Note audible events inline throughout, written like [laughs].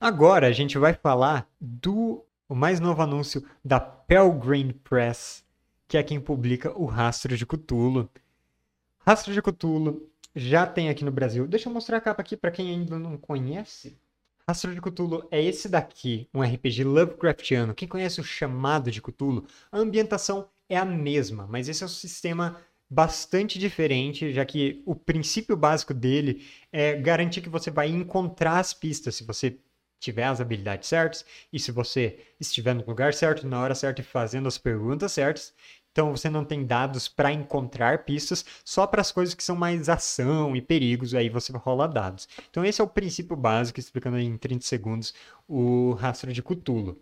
Agora a gente vai falar do mais novo anúncio da Pelgrane Press, que é quem publica o Rastro de Cthulhu. Rastro de Cthulhu já tem aqui no Brasil. Deixa eu mostrar a capa aqui para quem ainda não conhece. Rastro de Cthulhu é esse daqui, um RPG Lovecraftiano. Quem conhece o chamado de Cthulhu, a ambientação é a mesma, mas esse é um sistema bastante diferente, já que o princípio básico dele é garantir que você vai encontrar as pistas se você tiver as habilidades certas e se você estiver no lugar certo, na hora certa e fazendo as perguntas certas. Então você não tem dados para encontrar pistas, só para as coisas que são mais ação e perigos, aí você rola dados. Então esse é o princípio básico, explicando em 30 segundos o rastro de Cthulhu.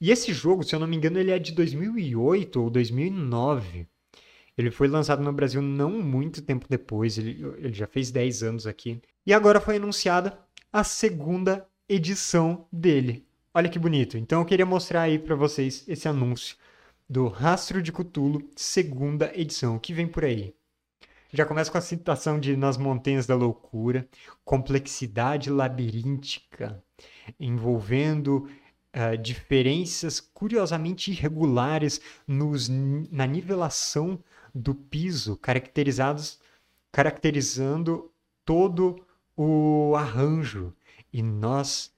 E esse jogo, se eu não me engano, ele é de 2008 ou 2009. Ele foi lançado no Brasil não muito tempo depois, ele, ele já fez 10 anos aqui. E agora foi anunciada a segunda edição dele. Olha que bonito. Então eu queria mostrar aí para vocês esse anúncio do Rastro de Cthulhu, segunda edição, que vem por aí. Já começa com a citação de Nas Montanhas da Loucura, complexidade labiríntica, envolvendo uh, diferenças curiosamente irregulares nos, na nivelação do piso, caracterizados, caracterizando todo o arranjo. E nós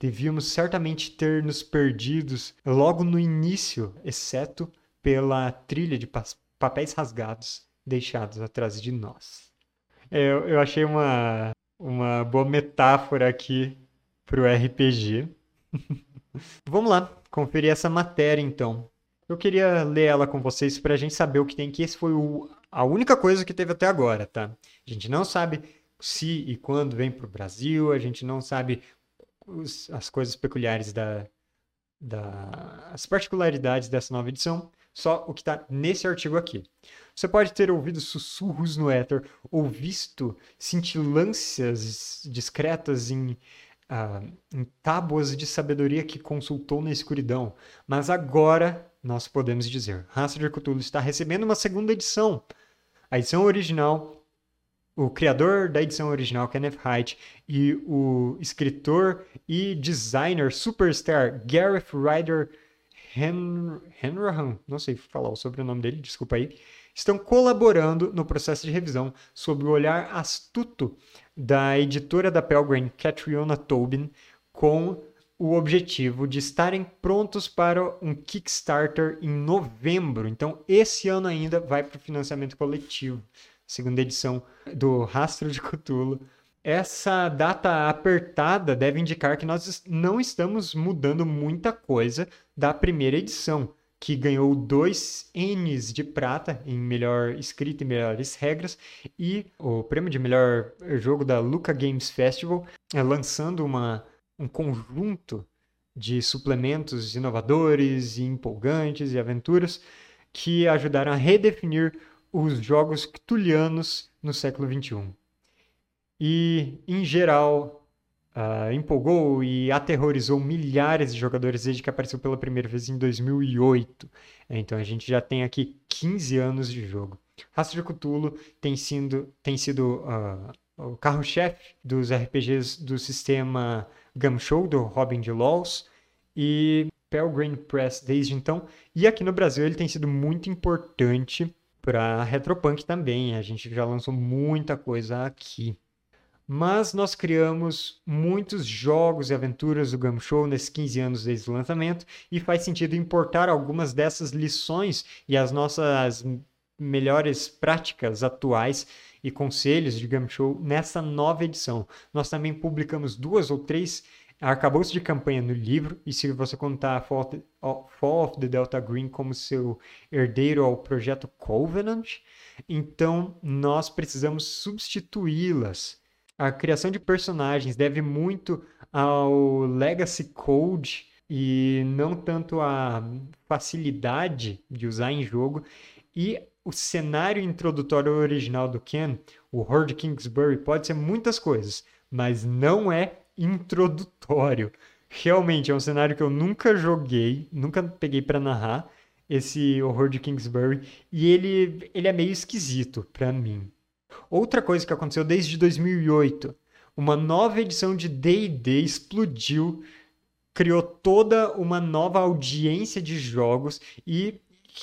devíamos certamente ter nos perdidos logo no início, exceto pela trilha de papéis rasgados deixados atrás de nós. É, eu, eu achei uma, uma boa metáfora aqui para o RPG. [laughs] Vamos lá, conferir essa matéria então. Eu queria ler ela com vocês para a gente saber o que tem, que esse foi o, a única coisa que teve até agora, tá? A gente não sabe se e quando vem para o Brasil, a gente não sabe os, as coisas peculiares da, da, as particularidades dessa nova edição, só o que está nesse artigo aqui. Você pode ter ouvido sussurros no éter ou visto cintilâncias discretas em, uh, em tábuas de sabedoria que consultou na escuridão, mas agora nós podemos dizer: Rastro de Cthulhu está recebendo uma segunda edição. A edição original o criador da edição original, Kenneth Haidt, e o escritor e designer superstar Gareth Ryder Henrahan, não sei falar o sobrenome dele, desculpa aí, estão colaborando no processo de revisão sob o olhar astuto da editora da Pelgrane, Catriona Tobin, com o objetivo de estarem prontos para um Kickstarter em novembro. Então, esse ano ainda vai para o financiamento coletivo segunda edição do Rastro de Cthulhu. Essa data apertada deve indicar que nós não estamos mudando muita coisa da primeira edição, que ganhou dois N's de prata em melhor escrita e melhores regras, e o prêmio de melhor jogo da Luca Games Festival, é, lançando uma, um conjunto de suplementos inovadores e empolgantes e aventuras que ajudaram a redefinir os jogos cthulhianos no século XXI. E, em geral, uh, empolgou e aterrorizou milhares de jogadores desde que apareceu pela primeira vez em 2008. Então a gente já tem aqui 15 anos de jogo. Rastro de Cthulhu tem sido, tem sido uh, o carro-chefe dos RPGs do sistema Gumshoe, do Robin de Laws, e Pelgrane Press desde então. E aqui no Brasil ele tem sido muito importante para Retropunk também. A gente já lançou muita coisa aqui. Mas nós criamos muitos jogos e aventuras do Gumshow nesses 15 anos desde o lançamento e faz sentido importar algumas dessas lições e as nossas melhores práticas atuais e conselhos de Gumshow nessa nova edição. Nós também publicamos duas ou três Acabou-se de campanha no livro, e se você contar Fall of the Delta Green como seu herdeiro ao projeto Covenant, então nós precisamos substituí-las. A criação de personagens deve muito ao Legacy Code e não tanto à facilidade de usar em jogo. E o cenário introdutório original do Ken, o Horde Kingsbury, pode ser muitas coisas, mas não é introdutório. Realmente é um cenário que eu nunca joguei, nunca peguei para narrar esse horror de Kingsbury e ele ele é meio esquisito para mim. Outra coisa que aconteceu desde 2008, Uma nova edição de D&D explodiu, criou toda uma nova audiência de jogos e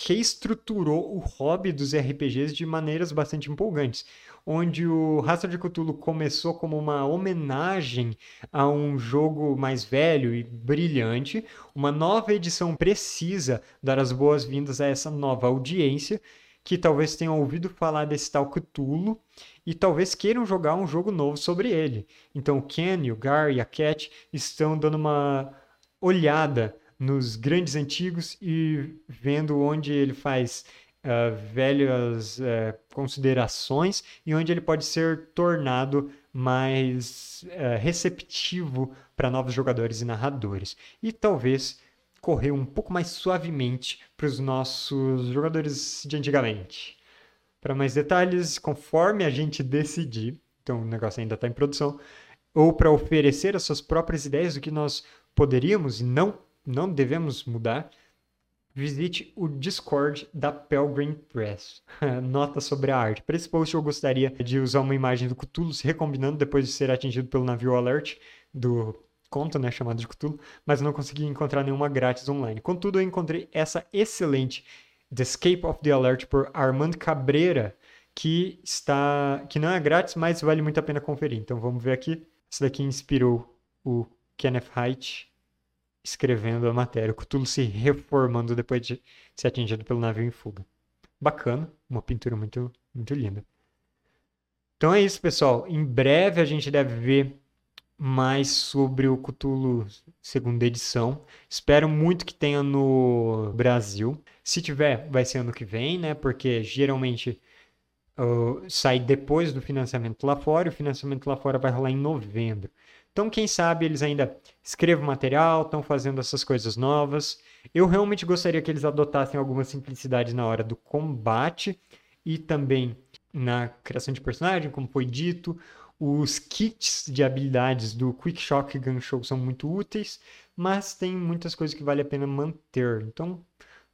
reestruturou o hobby dos RPGs de maneiras bastante empolgantes onde o Rastro de Cthulhu começou como uma homenagem a um jogo mais velho e brilhante, uma nova edição precisa dar as boas-vindas a essa nova audiência que talvez tenham ouvido falar desse tal Cthulhu e talvez queiram jogar um jogo novo sobre ele. Então o Ken, o Gar e a Cat estão dando uma olhada nos grandes antigos e vendo onde ele faz uh, velhas uh, considerações e onde ele pode ser tornado mais uh, receptivo para novos jogadores e narradores. E talvez correr um pouco mais suavemente para os nossos jogadores de antigamente. Para mais detalhes, conforme a gente decidir, então o negócio ainda está em produção, ou para oferecer as suas próprias ideias do que nós poderíamos e não, não devemos mudar, visite o Discord da Pelgrim Press. [laughs] Nota sobre a arte. Para esse post eu gostaria de usar uma imagem do Cthulhu se recombinando depois de ser atingido pelo navio Alert do conto, né, chamado de Cthulhu, mas não consegui encontrar nenhuma grátis online. Contudo, eu encontrei essa excelente The Escape of the Alert por Armando Cabreira, que está que não é grátis, mas vale muito a pena conferir. Então vamos ver aqui. Essa daqui inspirou o Kenneth Haidt escrevendo a matéria, o Cthulhu se reformando depois de ser atingido pelo navio em fuga. Bacana, uma pintura muito, muito linda. Então é isso, pessoal. Em breve a gente deve ver mais sobre o Cthulhu segunda edição. Espero muito que tenha no Brasil. Se tiver, vai ser ano que vem, né? Porque geralmente sai depois do financiamento lá fora. E o financiamento lá fora vai rolar em novembro. Então, quem sabe eles ainda escrevam material, estão fazendo essas coisas novas. Eu realmente gostaria que eles adotassem alguma simplicidade na hora do combate e também na criação de personagem, como foi dito. Os kits de habilidades do Quick Shock Gun Show são muito úteis, mas tem muitas coisas que vale a pena manter. Então,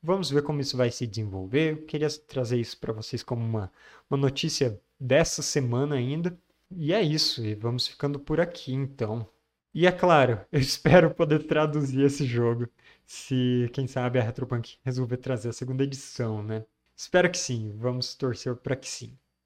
vamos ver como isso vai se desenvolver. Eu queria trazer isso para vocês como uma, uma notícia dessa semana ainda. E é isso, e vamos ficando por aqui então. E é claro, [laughs] eu espero poder traduzir esse jogo, se quem sabe a Retropunk resolver trazer a segunda edição, né? Espero que sim, vamos torcer para que sim.